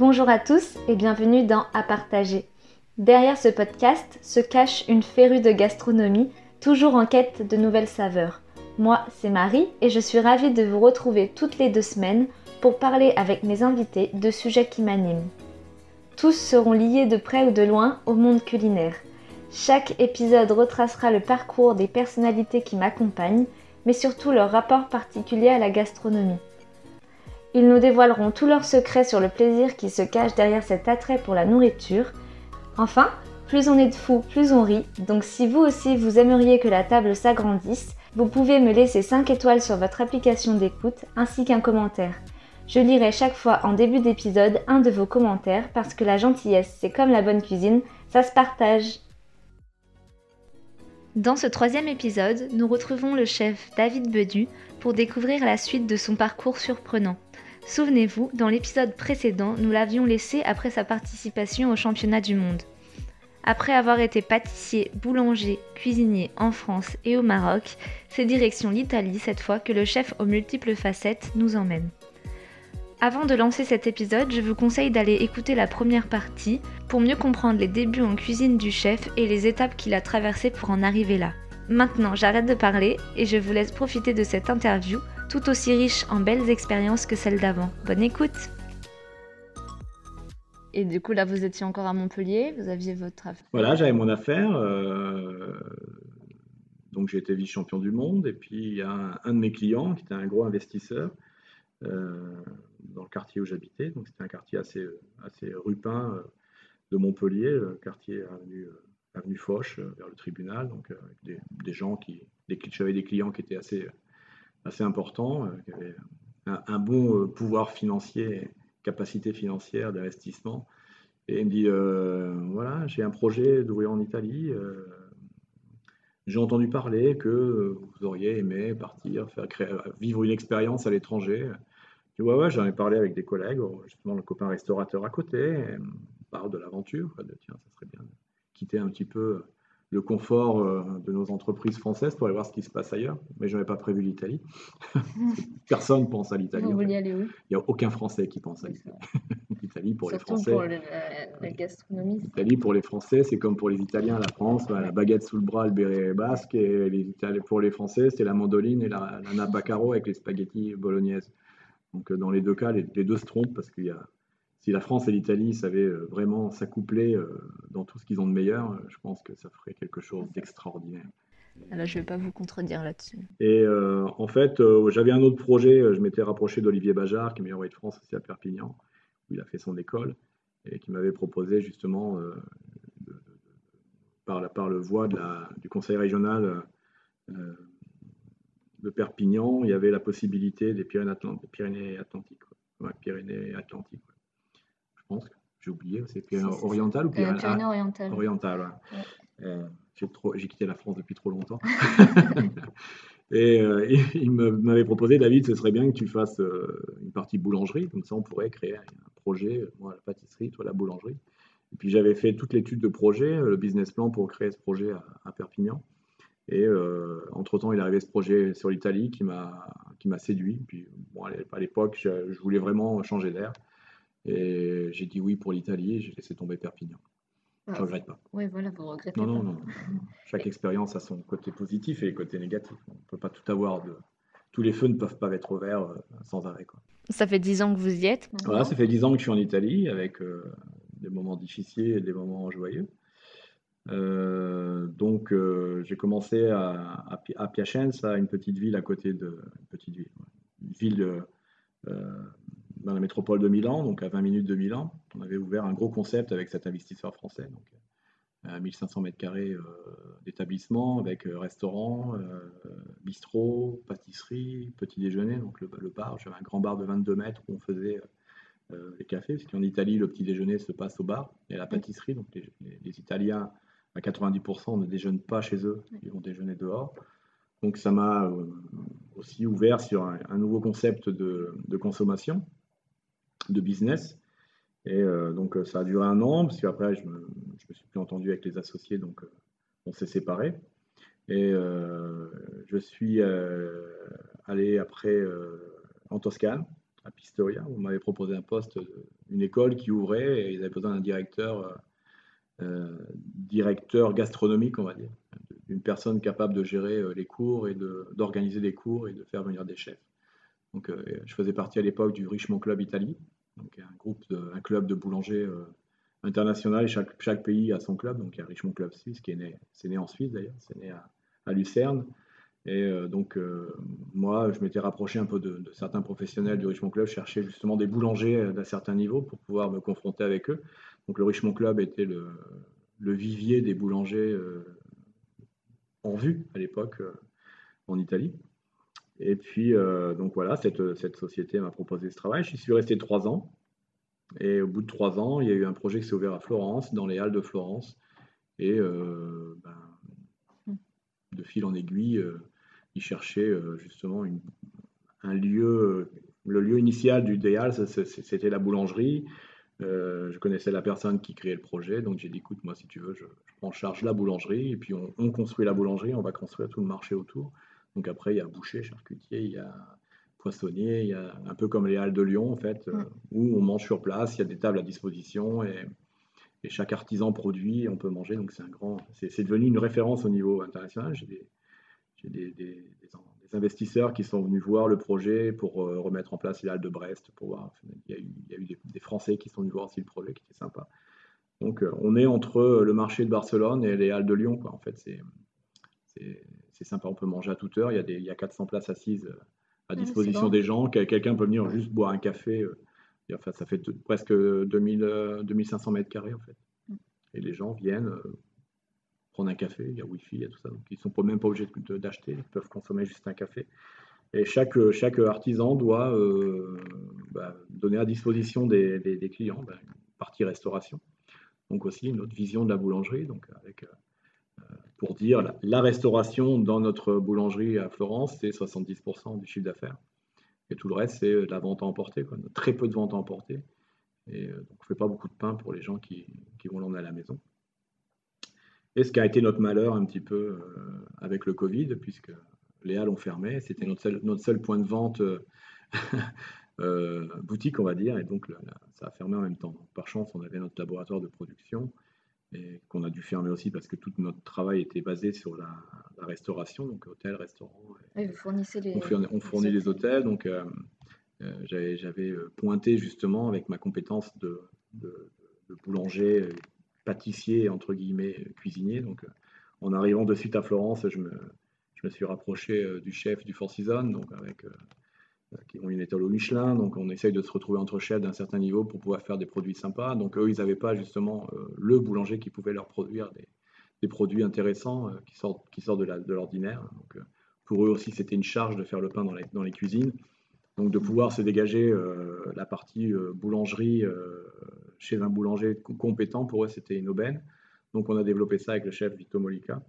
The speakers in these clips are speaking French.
Bonjour à tous et bienvenue dans À partager. Derrière ce podcast se cache une férue de gastronomie, toujours en quête de nouvelles saveurs. Moi, c'est Marie et je suis ravie de vous retrouver toutes les deux semaines pour parler avec mes invités de sujets qui m'animent. Tous seront liés de près ou de loin au monde culinaire. Chaque épisode retracera le parcours des personnalités qui m'accompagnent, mais surtout leur rapport particulier à la gastronomie. Ils nous dévoileront tous leurs secrets sur le plaisir qui se cache derrière cet attrait pour la nourriture. Enfin, plus on est de fous, plus on rit, donc si vous aussi vous aimeriez que la table s'agrandisse, vous pouvez me laisser 5 étoiles sur votre application d'écoute ainsi qu'un commentaire. Je lirai chaque fois en début d'épisode un de vos commentaires parce que la gentillesse, c'est comme la bonne cuisine, ça se partage. Dans ce troisième épisode, nous retrouvons le chef David Bedu pour découvrir la suite de son parcours surprenant. Souvenez-vous, dans l'épisode précédent, nous l'avions laissé après sa participation au championnat du monde. Après avoir été pâtissier, boulanger, cuisinier en France et au Maroc, c'est direction l'Italie cette fois que le chef aux multiples facettes nous emmène. Avant de lancer cet épisode, je vous conseille d'aller écouter la première partie pour mieux comprendre les débuts en cuisine du chef et les étapes qu'il a traversées pour en arriver là. Maintenant, j'arrête de parler et je vous laisse profiter de cette interview tout aussi riche en belles expériences que celle d'avant. Bonne écoute Et du coup, là, vous étiez encore à Montpellier, vous aviez votre affaire Voilà, j'avais mon affaire. euh, donc j'ai été vice-champion du monde. Et puis il y a un, un de mes clients qui était un gros investisseur euh, dans le quartier où j'habitais. Donc c'était un quartier assez, assez rupin euh, de Montpellier, le quartier avenue, avenue Foch, vers le tribunal. Donc avec des, des gens qui. J'avais des clients qui étaient assez, assez importants, euh, qui avaient un, bon euh, pouvoir financier, capacité financière d'investissement. Et il me dit, euh, voilà, j'ai un projet d'ouvrir en Italie. j'ai entendu parler que vous auriez aimé partir, faire vivre une expérience à l'étranger. Je dis, j'en ai parlé avec des collègues, justement le copain restaurateur à côté. parle de l'aventure, de tiens, ça serait bien de quitter un petit peu le confort euh, de nos entreprises françaises pour aller voir ce qui se passe ailleurs. Mais je n'avais pas prévu l'Italie. Personne pense à l'Italie. En fait. Il n'y a aucun Français qui pense à l'Italie. L'Italie pour les Français. pour le- la, la gastronomie. L'Italie pour les Français, c'est comme pour les Italiens, la France, bah, la baguette sous le bras, le béret basque, et les Italiens, pour les Français, c'est la mandoline et la, la napa caro avec les spaghettis bolognaises. Donc euh, dans les deux cas, les, les deux se trompent parce qu'il y a, si la France et l'Italie savaient euh, vraiment s'accoupler euh, dans tout ce qu'ils ont de meilleur, euh, je pense que ça ferait quelque chose d'extraordinaire. Alors, je ne vais pas vous contredire là-dessus. Et euh, en fait, euh, j'avais un autre projet. Je m'étais rapproché d'Olivier Bajard, qui est meilleur envoyé de France aussi à Perpignan, où il a fait son école, et qui m'avait proposé justement, euh, de- de- de- par, la, par le voie de la, du conseil régional de Perpignan, il y avait la possibilité des Pyrénées-Atlantiques. Pyrénées Atlantiques, quoi. Ouais, Pyrénées Atlantiques. ouais. Pense j'ai oublié, c'est Pyrénées orientales ou Euh, Pyrénées Pyrénées orientales. orientales ouais. Ouais. Euh, j'ai trop- j'ai quitté la France depuis trop longtemps. Et euh, il- m'avait proposé, David, ce serait bien que tu fasses euh, une partie boulangerie, comme ça on pourrait créer un projet, euh, moi la pâtisserie, toi la boulangerie. Et puis j'avais fait toute l'étude de projet, euh, le business plan pour créer ce projet à, à Perpignan. Et euh, entre-temps, il est arrivé ce projet sur l'Italie qui m'a qui m'a séduit. Puis bon, à l'époque, je, je voulais vraiment changer d'air. Et j'ai dit oui pour l'Italie et j'ai laissé tomber Perpignan. Je ne regrette pas. Oui, voilà, vous regrettez Non, non, pas. non. Chaque expérience a son côté positif et les côtés négatifs. On ne peut pas tout avoir. De... Tous les feux ne peuvent pas être verts euh, sans arrêt. Quoi. Ça fait 10 ans que vous y êtes? Voilà, ça fait 10 ans que je suis en Italie avec euh, des moments difficiles et des moments joyeux. Euh, donc, euh, j'ai commencé à, à, Pi- à Piacenza, une petite ville à côté de. Une petite ville, ouais. Une ville dans la métropole de Milan, donc à 20 minutes de Milan. On avait ouvert un gros concept avec cet investisseur français. Donc, à 1500 mètres carrés euh, d'établissement avec euh, restaurant, euh, bistrot, pâtisserie, petit déjeuner, donc le, le bar. J'avais un grand bar de 22 mètres où on faisait euh, les cafés, parce qu'en Italie, le petit déjeuner se passe au bar et à la pâtisserie. Donc les, les- les Italiens, à 90%, ne déjeunent pas chez eux, ils vont déjeuner dehors. Donc ça m'a euh, aussi ouvert sur un, un nouveau concept de, de consommation, de business. Et euh, donc euh, ça a duré un an, parce qu'après je me, me suis plus entendu avec les associés, donc euh, on s'est séparés. Et je suis allé après en Toscane, à Pistoia, où on m'avait proposé un poste une école qui ouvrait et ils avaient besoin d'un directeur, directeur gastronomique, on va dire, une personne capable de gérer les cours et d'organiser des cours et de faire venir des chefs. Donc, je faisais partie à l'époque du Richemont Club Italie, donc un groupe, un club de boulangers international. Chaque, chaque pays a son club. Donc, il y a Richemont Club Suisse qui est né, en Suisse d'ailleurs, c'est né à, Lucerne. Et euh, donc, euh, moi, je m'étais rapproché un peu de, certains professionnels du Richemont Club, cherchais justement des boulangers euh, d'un certain niveau pour pouvoir me confronter avec eux. Donc, le Richemont Club était le vivier des boulangers en vue à l'époque en Italie. Et puis, donc voilà, cette, cette société m'a proposé ce travail. Je suis resté trois ans. Et au bout de trois ans, il y a eu un projet qui s'est ouvert à Florence, dans les Halles de Florence. Et ben, hmm. de fil en aiguille, il cherchait euh, justement un lieu. Le lieu initial du Déal, c'était la boulangerie. Euh, je connaissais la personne qui créait le projet, donc j'ai dit écoute, moi, si tu veux, je, prends en charge la boulangerie, et puis on, construit la boulangerie, on va construire tout le marché autour. Donc après, il y a boucher, charcutier, il y a poissonnier, il y a un peu comme les Halles de Lyon, en fait, euh, où on mange sur place, il y a des tables à disposition, et, chaque artisan produit, on peut manger. Donc c'est un grand, c'est devenu une référence au niveau international. J'ai des, des, des, investisseurs qui sont venus voir le projet pour euh, remettre en place les halles de Brest. Pour voir. Il y a eu, des, Français qui sont venus voir aussi le projet qui était sympa. Donc euh, on est entre le marché de Barcelone et les halles de Lyon. Quoi. En fait, c'est sympa, on peut manger à toute heure. Il y a, des, il y a 400 places assises euh, à disposition des gens. Quelqu'un peut venir juste boire un café. Enfin, ça fait presque 2000, 2500 mètres carrés en fait. Mm. Et les gens viennent, prendre un café, il y a Wi-Fi, il y a tout ça. Donc ils ne sont même pas obligés d'acheter, ils peuvent consommer juste un café. Et chaque, chaque artisan doit euh, bah, donner à disposition des, des, clients bah, une partie restauration. Donc aussi une autre vision de la boulangerie. Donc avec, euh, pour dire, la, restauration dans notre boulangerie à Florence, c'est 70% du chiffre d'affaires. Et tout le reste, c'est la vente à emporter. Quoi. Très peu de vente à emporter. Et euh, donc on ne fait pas beaucoup de pain pour les gens qui, qui vont l'emmener à la maison. Et ce qui a été notre malheur un petit peu euh, avec le Covid, puisque les halles ont fermé, c'était notre seul, point de vente euh, boutique, on va dire, et donc ça a fermé en même temps. Par chance, on avait notre laboratoire de production et qu'on a dû fermer aussi parce que tout notre travail était basé sur la, restauration, donc hôtel, restaurant. vous fournissez les, on, fournit, les hôtels, donc j'avais pointé justement avec ma compétence de, de, de boulanger pâtissier, entre guillemets, cuisinier. Donc, euh, en arrivant de suite à Florence, je me, je me suis rapproché euh, du chef du Four Seasons, donc avec euh, qui ont une étoile au Michelin. Donc, on essaye de se retrouver entre chefs d'un certain niveau pour pouvoir faire des produits sympas. Donc, eux, ils n'avaient pas justement le boulanger qui pouvait leur produire des, produits intéressants qui sortent, qui sortent de l'ordinaire. Donc, pour eux aussi, c'était une charge de faire le pain dans les, dans les cuisines. Donc, de pouvoir se dégager la partie boulangerie chez un boulanger compétent, pour eux, c'était une aubaine. Donc, on a développé ça avec le chef Vito Molica.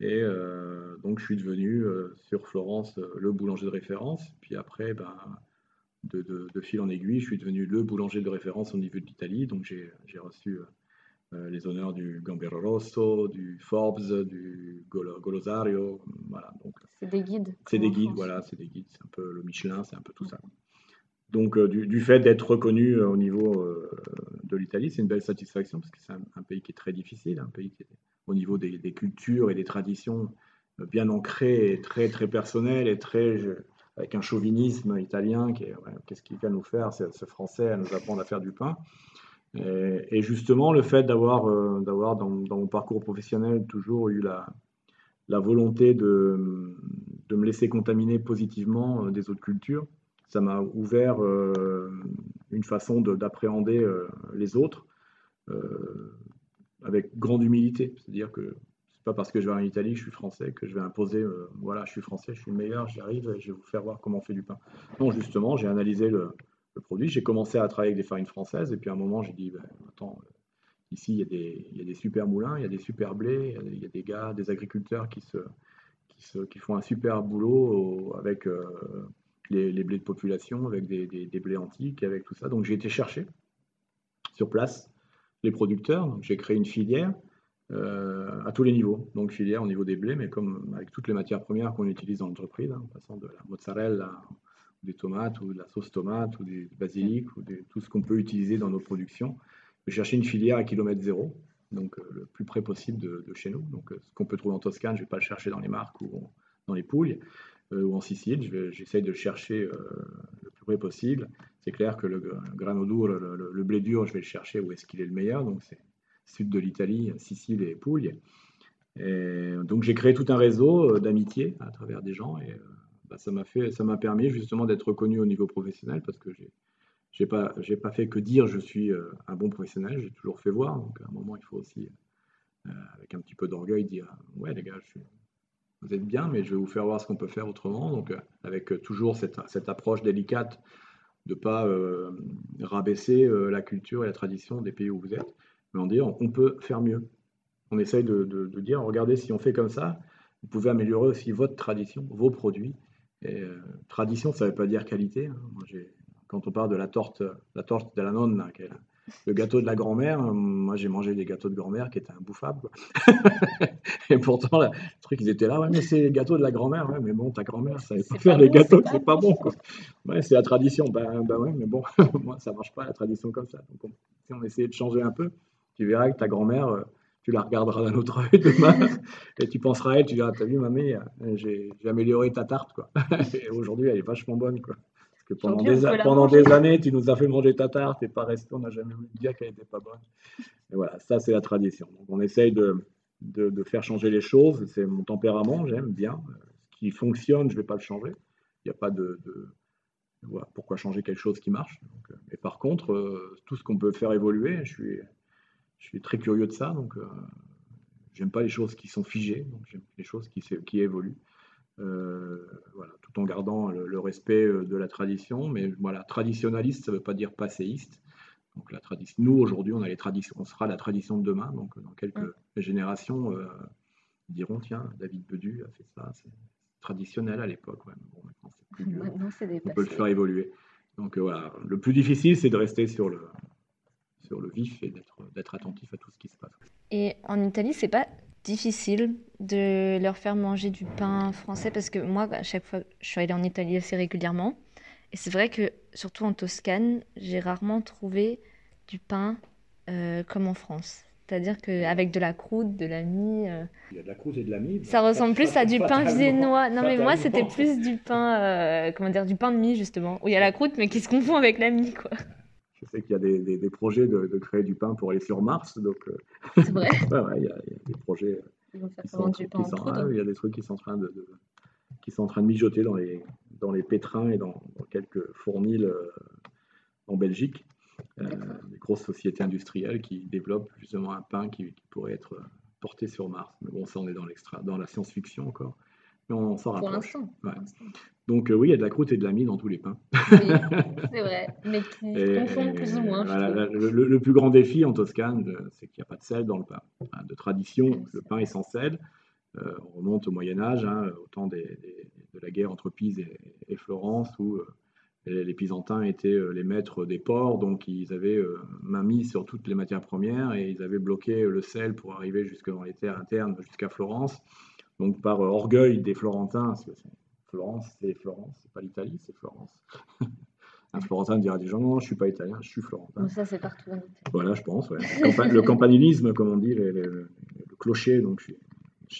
Et euh, donc, je suis devenu euh, sur Florence euh, le boulanger de référence. Puis après, ben, de, fil en aiguille, je suis devenu le boulanger de référence au niveau de l'Italie. Donc, j'ai reçu les honneurs du Gambero Rosso, du Forbes, du Golosario. Voilà, c'est des guides. C'est des guides, voilà, c'est des guides. C'est un peu le Michelin, c'est un peu tout ça. Donc, du, fait d'être reconnu au niveau de l'Italie, c'est une belle satisfaction parce que c'est un, pays qui est très difficile, un pays qui est au niveau des, cultures et des traditions bien ancré et très, très personnel et très avec un chauvinisme italien qui est qu'est-ce qu'il vient nous faire, ce français, à nous apprendre à faire du pain. Et, justement, le fait d'avoir, d'avoir dans, mon parcours professionnel toujours eu la, volonté de, de me laisser contaminer positivement des autres cultures, ça m'a ouvert euh, une façon d'appréhender euh, les autres euh, avec grande humilité. C'est-à-dire que c'est pas parce que je vais en Italie que je suis français que je vais imposer, voilà, je suis français, je suis le meilleur, j'y arrive, je vais vous faire voir comment on fait du pain. Non, justement, j'ai analysé le, produit, j'ai commencé à travailler avec des farines françaises, et puis à un moment, j'ai dit, ben, attends, ici, il y, a des, des, super moulins, il y a des super blés, il y a des gars, des agriculteurs qui, se, qui, font un super boulot avec les, blés de population, avec des, blés antiques, avec tout ça. Donc j'ai été chercher sur place les producteurs. J'ai créé une filière euh, à tous les niveaux. Donc filière au niveau des blés, mais comme avec toutes les matières premières qu'on utilise dans l'entreprise, hein, en passant de la mozzarella des tomates ou de la sauce tomate ou des basilic ou tout ce qu'on peut utiliser dans nos productions. Je chercher une filière à kilomètre zéro, donc le plus près possible de, chez nous. Donc ce qu'on peut trouver en Toscane, je ne vais pas le chercher dans les marques ou dans les Pouilles ou en Sicile. J'essaye de le chercher le plus près possible. C'est clair que le grano duro, le, le, blé dur, je vais le chercher où est-ce qu'il est le meilleur. Donc c'est sud de l'Italie, Sicile et Pouilles. Et donc j'ai créé tout un réseau euh, d'amitié à travers des gens et euh, bah, ça m'a fait, ça m'a permis justement d'être reconnu au niveau professionnel parce que j'ai j'ai pas j'ai pas fait que dire je suis euh, un bon professionnel, j'ai toujours fait voir. Donc à un moment il faut aussi avec un petit peu d'orgueil dire ouais les gars vous êtes bien mais je vais vous faire voir ce qu'on peut faire autrement. Donc avec toujours cette, cette approche délicate de pas rabaisser la culture et la tradition des pays où vous êtes, mais en dire on peut faire mieux on essaye de, dire, regardez, si on fait comme ça, vous pouvez améliorer aussi votre tradition, vos produits. Et, euh, tradition, ça ne veut pas dire qualité. Hein. quand on parle de la torte, la torte de la nonne, le gâteau de la grand-mère, moi j'ai mangé des gâteaux de grand-mère qui étaient imbouffables. et pourtant, le truc, ils étaient là, ouais, mais c'est les gâteaux de la grand-mère, ouais, mais bon, ta grand-mère, ça savait pas faire les gâteaux, c'est pas bon. Quoi. Ouais, c'est la tradition, ben, ben ouais, mais bon, moi ça marche pas la tradition comme ça. Donc, si on essayait de changer un peu, tu verras que ta grand-mère, euh, tu la regarderas d'un autre œil demain et tu penseras à elle, tu diras, t'as vu mamie, j'ai amélioré ta tarte, quoi. et aujourd'hui, elle est vachement bonne, quoi. Que pendant, des, pendant des, années, tu nous as fait manger ta tarte et pas resté, on n'a jamais voulu dire qu'elle n'était pas bonne. Et voilà, ça, c'est la tradition. Donc, on essaye de, de, de faire changer les choses. C'est mon tempérament, j'aime bien. Ce qui fonctionne, je ne vais pas le changer. Il n'y a pas de, de voilà, pourquoi changer quelque chose qui marche. Donc, euh, et par contre, euh, tout ce qu'on peut faire évoluer, je suis je suis très curieux de ça, donc euh, j'aime pas les choses qui sont figées, donc j'aime les choses qui, qui évoluent. Euh, voilà, tout en gardant le, respect euh, de la tradition, mais voilà, traditionnaliste, ça ne veut pas dire passéiste. Donc la tradition, nous aujourd'hui, on a les traditions, on sera la tradition de demain. Donc dans quelques générations, ils diront tiens, David Bedu a fait ça, c'est traditionnel à l'époque. bon, maintenant c'est plus, on peut le faire évoluer. Donc voilà, le plus difficile, c'est de rester sur le, sur le vif et d'être attentif à tout ce qui se passe. Et en Italie, c'est pas difficile de leur faire manger du pain français parce que moi, à chaque fois, je suis allée en Italie assez régulièrement. Et c'est vrai que, surtout en Toscane, j'ai rarement trouvé du pain euh, comme en France. C'est-à-dire qu'avec de la croûte, de la mie. Euh, Il y a de la croûte et de la mie. Ça ressemble plus à du pain viennois. Non, mais moi, c'était plus du pain, euh, comment dire, du pain de mie, justement. Où il y a la croûte, mais qui se confond avec la mie, quoi. Je sais qu'il y a des, projets de, créer du pain pour aller sur Mars. Donc, euh, c'est vrai. il, y a, des projets. Ils vont faire qui sont, du pain Il y a des trucs qui sont en train de, qui sont en train de mijoter dans les, dans les pétrins et dans, quelques fournils euh, en Belgique. Euh, des grosses sociétés industrielles qui développent justement un pain qui, pourrait être porté sur Mars. Mais bon, ça, on est dans, dans la science-fiction encore. Mais on s'en rapproche. Pour l'instant. Donc euh, oui, il y a de la croûte et de la mie dans tous les pains. Oui, c'est vrai, mais qui confondent plus ou moins. le, plus grand défi en Toscane, euh, c'est qu'il n'y a pas de sel dans le pain. de tradition, le pain est sans sel. Euh, on remonte au Moyen Âge, hein, au temps de la guerre entre Pise et, Florence, où les, Pisantins étaient les maîtres des ports, donc ils avaient main mise sur toutes les matières premières et ils avaient bloqué le sel pour arriver jusque dans les terres internes, jusqu'à Florence. Donc par orgueil des Florentins, parce que Florence, c'est Florence, c'est pas l'Italie, c'est Florence. Un Florentin dira des gens non, je suis pas italien, je suis florentin. ça, c'est partout en Italie. Voilà, je pense. Le, campanilisme, comme on dit, le, clocher. Donc,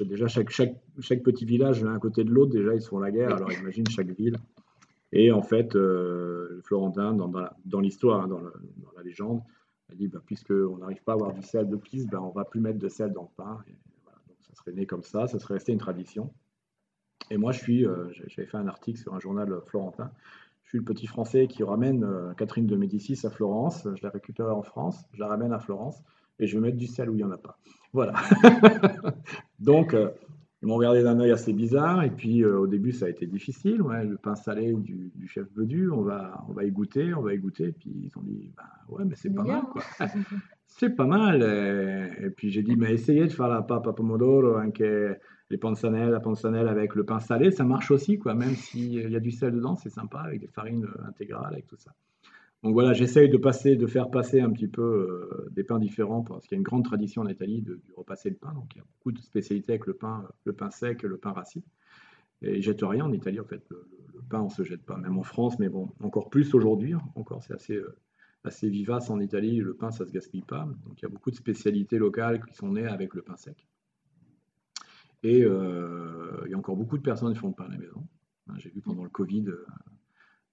déjà, chaque, chaque, chaque, petit village l'un à côté de l'autre, déjà, ils se font la guerre. Alors, imagine chaque ville. Et en fait, euh, le Florentin, dans, dans l'histoire, hein, dans, la légende, a dit bah, puisqu'on n'arrive pas à avoir du sel de piste, ben, on va plus mettre de sel dans le pain. Serait né comme ça, ça serait resté une tradition. Et moi, je suis, euh, j'avais fait un article sur un journal florentin. Je suis le petit Français qui ramène euh, Catherine de Médicis à Florence. Je la récupère en France, je la ramène à Florence et je vais mettre du sel où il n'y en a pas. Voilà. Donc, euh, ils m'ont regardé d'un œil assez bizarre. Et puis, au début, ça a été difficile. Ouais, le pain salé du, du chef Bedu, on va, on va y goûter, on va y goûter. Et puis, ils ont dit, bah, ouais, mais c'est pas mal. c'est pas mal. Et, puis, j'ai dit, mais essayez de faire la papa pomodoro anche les panzanelles, la panzanelle avec le pain salé, ça marche aussi, quoi, même s'il y a du sel dedans, c'est sympa, avec des farines euh, intégrales, avec tout ça. Donc voilà, j'essaye de de faire passer un petit peu euh, des pains différents, parce qu'il y a une grande tradition en Italie de, repasser le pain, donc il y a beaucoup de spécialités avec le pain, sec, le pain rassis. Et ils jettent rien en Italie, en fait. Le, pain, on se jette pas, même en France, mais bon, encore plus aujourd'hui. Hein. encore, c'est assez, assez vivace en Italie. Le pain, ça se gaspille pas. Donc, il y a beaucoup de spécialités locales qui sont nées avec le pain sec. Et il y a encore beaucoup de personnes qui font le pain à la maison. J'ai vu pendant le Covid,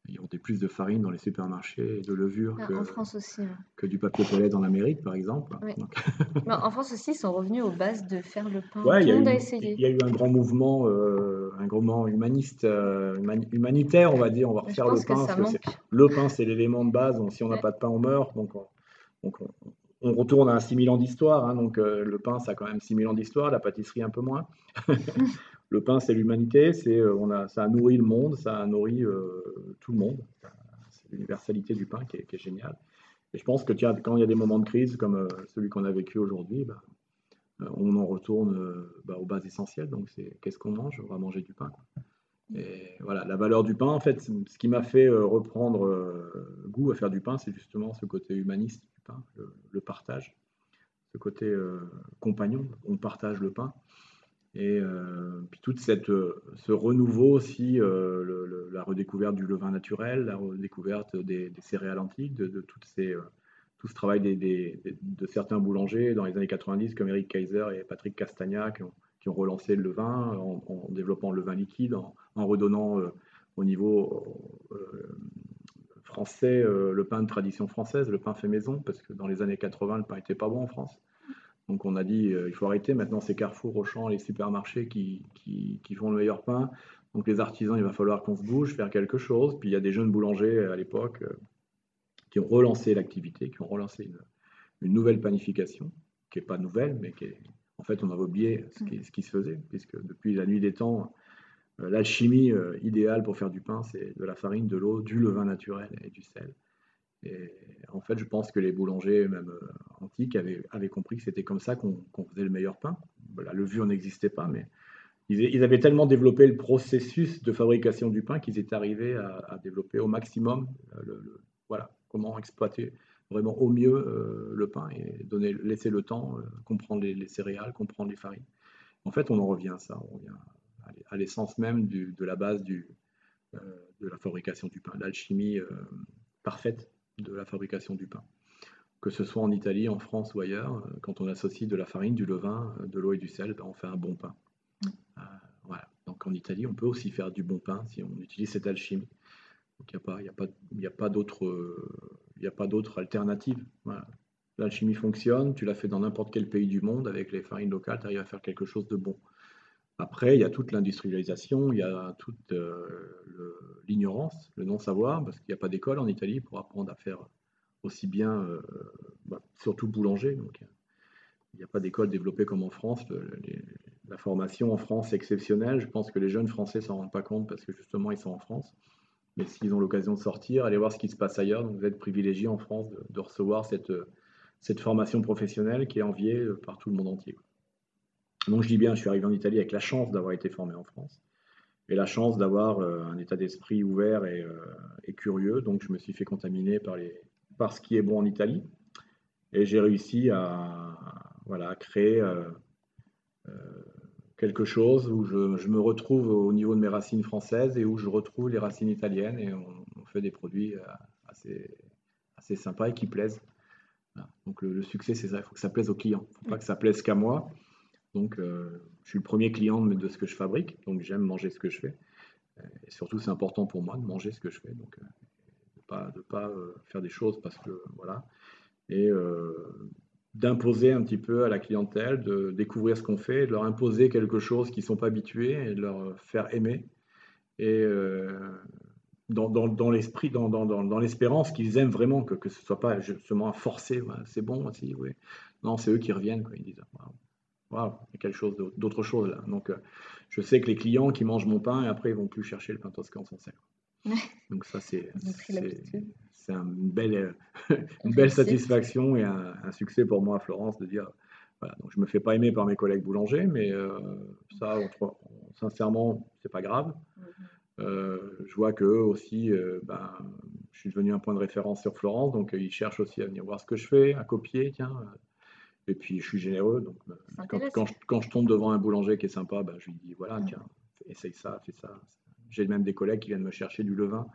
ils ont plus de farine dans les supermarchés et de levure ah, que, en France aussi, que du papier toilette en Amérique, par exemple. en France aussi, ils sont revenus aux bases de faire le pain. Tout le monde a essayé. Il y a eu un grand mouvement, euh, un grand mouvement humaniste, euh, humanitaire, on va dire. On va refaire le pain. Parce que le pain, c'est l'élément de base. Donc, si on n'a pas de pain, on meurt. Donc, on, on, retourne à 6000 ans d'histoire. Hein. donc, euh, le pain, ça a quand même 6000 ans d'histoire. La pâtisserie, un peu moins. le pain, c'est l'humanité, c'est euh, on a, ça a nourri le monde, ça a nourri euh, tout le monde. C'est l'universalité du pain qui est, géniale. Et je pense que quand il y a des moments de crise comme euh, celui qu'on a vécu aujourd'hui, bah, on en retourne bah, aux bases essentielles. Donc, c'est qu'est-ce qu'on mange? On va manger du pain. Et voilà, la valeur du pain, en fait, ce qui m'a fait reprendre goût à faire du pain, c'est justement ce côté humaniste du pain, le partage, ce côté compagnon. On partage le pain. Et euh, puis tout cette, euh, ce renouveau aussi, euh, la redécouverte du levain naturel, la redécouverte des, céréales antiques, de, toutes ces, tout ce travail des, de certains boulangers dans les années 90 comme Eric Kaiser et Patrick Castagna qui ont, relancé le vin en, développant le vin liquide, en, redonnant au niveau français le pain de tradition française, le pain fait maison, parce que dans les années 80, le pain n'était pas bon en France. Donc on a dit euh, il faut arrêter. Maintenant, c'est Carrefour, Auchan, les supermarchés qui, qui, font le meilleur pain. Donc les artisans, il va falloir qu'on se bouge, faire quelque chose. Puis il y a des jeunes boulangers euh, à l'époque euh, qui ont relancé l'activité, qui ont relancé une, nouvelle panification, qui n'est pas nouvelle, mais qui est, en fait, on avait oublié ce qui, ce qui, se faisait, puisque depuis la nuit des temps, l'alchimie idéale pour faire du pain, c'est de la farine, de l'eau, du levain naturel et du sel. Et en fait, je pense que les boulangers, même euh, antiques, avaient, compris que c'était comme ça qu'on faisait le meilleur pain. La levure n'existait pas, mais ils, avaient tellement développé le processus de fabrication du pain qu'ils étaient arrivés à, développer au maximum euh, voilà, comment exploiter vraiment au mieux euh, le pain et laisser le temps, comprendre les, céréales, comprendre les farines. En fait, on en revient à ça, on revient à l'essence même de la base de la fabrication du pain, l'alchimie parfaite de la fabrication du pain. Que ce soit en Italie, en France ou ailleurs, euh, quand on associe de la farine, du levain, euh, de l'eau et du sel, ben, on fait un bon pain. Mm. Euh, voilà. Donc en Italie, on peut aussi faire du bon pain si on utilise cette alchimie. Donc il n'y pas, a pas d'autre alternative. L'alchimie fonctionne, tu l'as fait dans n'importe quel pays du monde, avec les farines locales, tu arrives à faire quelque chose de bon. Après, il y a toute l'industrialisation, il y a toute euh, l'ignorance, le, non-savoir, parce qu'il n'y a pas d'école en Italie pour apprendre à faire aussi bien, euh, bah, surtout boulanger. Donc, il n'y a pas d'école développée comme en France. la formation en France est exceptionnelle. Je pense que les jeunes Français ne s'en rendent pas compte parce que justement, ils sont en France. Mais s'ils ont l'occasion de sortir, aller voir ce qui se passe ailleurs. Donc, vous êtes privilégiés en France de, recevoir cette, cette formation professionnelle qui est enviée par tout le monde entier. Donc je dis bien, je suis arrivé en Italie avec la chance d'avoir été formé en France et la chance d'avoir euh, un état d'esprit ouvert euh, et, curieux. Donc je me suis fait contaminer par, les, par ce qui est bon en Italie et j'ai réussi à, voilà, créer euh, quelque chose où je, me retrouve au niveau de mes racines françaises et où je retrouve les racines italiennes et on, fait des produits assez, assez sympas et qui plaisent. Donc le, succès, c'est ça, il faut que ça plaise aux clients, il ne faut pas que ça plaise qu'à moi. Donc, euh, je suis le premier client de, ce que je fabrique, donc j'aime manger ce que je fais. Et surtout, c'est important pour moi de manger ce que je fais, donc euh, de pas, de pas euh, faire des choses parce que voilà. Et d'imposer un petit peu à la clientèle, de découvrir ce qu'on fait, de leur imposer quelque chose qu'ils ne sont pas habitués et de leur faire aimer. Et dans, l'esprit, dans, l'espérance qu'ils aiment vraiment, que, ce ne soit pas justement forcé, c'est bon aussi, oui. Non, c'est eux qui reviennent, quoi. ils disent, il y a quelque chose d'autre chose là. Donc, euh, je sais que les clients qui mangent mon pain et après ils vont plus chercher le pain toscan sans sel. Donc ça c'est une belle une belle satisfaction et un, succès pour moi à Florence de dire voilà donc je me fais pas aimer par mes collègues boulangers mais euh, ça sincèrement c'est pas grave. Mhm. Euh, je vois que aussi ben, je suis devenu un point de référence sur Florence donc ils cherchent aussi à venir voir ce que je fais, à copier tiens et puis, je suis généreux. Donc, euh, quand, je, tombe devant un boulanger qui est sympa, bah, je lui dis voilà, tiens, essaye ça, fais ça. j'ai même des collègues qui viennent me chercher du levain.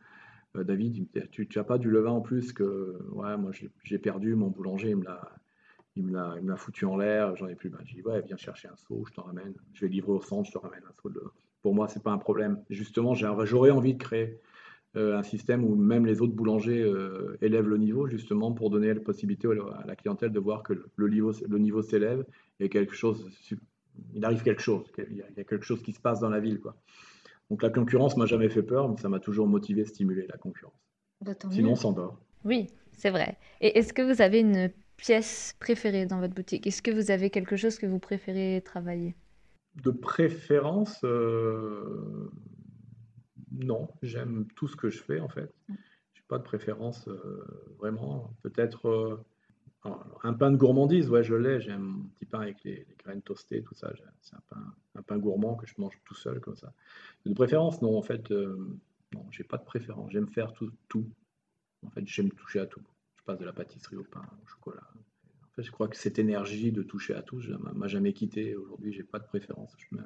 David, tu n'as pas du levain en plus que ouais, moi j'ai perdu, mon boulanger il me l'a foutu en l'air, j'en ai plus. Ben, je dis ouais, viens chercher un seau, je t'en ramène. Je vais livrer au centre, je te ramène un seau de Pour moi, c'est pas un problème. Justement, j'aurais envie de créer un système où même les autres boulangers élèvent le niveau, justement pour donner la possibilité à la clientèle de voir que le niveau, le niveau s'élève et quelque chose il arrive quelque chose, il y a quelque chose qui se passe dans la ville. Quoi. Donc la concurrence m'a jamais fait peur, mais ça m'a toujours motivé, stimulé la concurrence. Bah, Sinon, on s'endort. Oui, c'est vrai. Et est-ce que vous avez une pièce préférée dans votre boutique? Est-ce que vous avez quelque chose que vous préférez travailler? De préférence, euh, non. J'aime tout ce que je fais en fait. Mm. Je n'ai pas de préférence euh, vraiment. Peut-être euh, un pain de gourmandise, ouais, je l'ai. J'aime un petit pain avec les, graines toastées, tout ça. C'est un pain, un pain, gourmand que je mange tout seul comme ça. De préférence, non, en fait, euh, non, j'ai pas de préférence. J'aime faire tout, tout. En fait, j'aime toucher à tout. Je passe de la pâtisserie au pain, au chocolat. En fait, je crois que cette énergie de toucher à tout, m'a jamais quitté. Aujourd'hui, j'ai pas de préférence. Je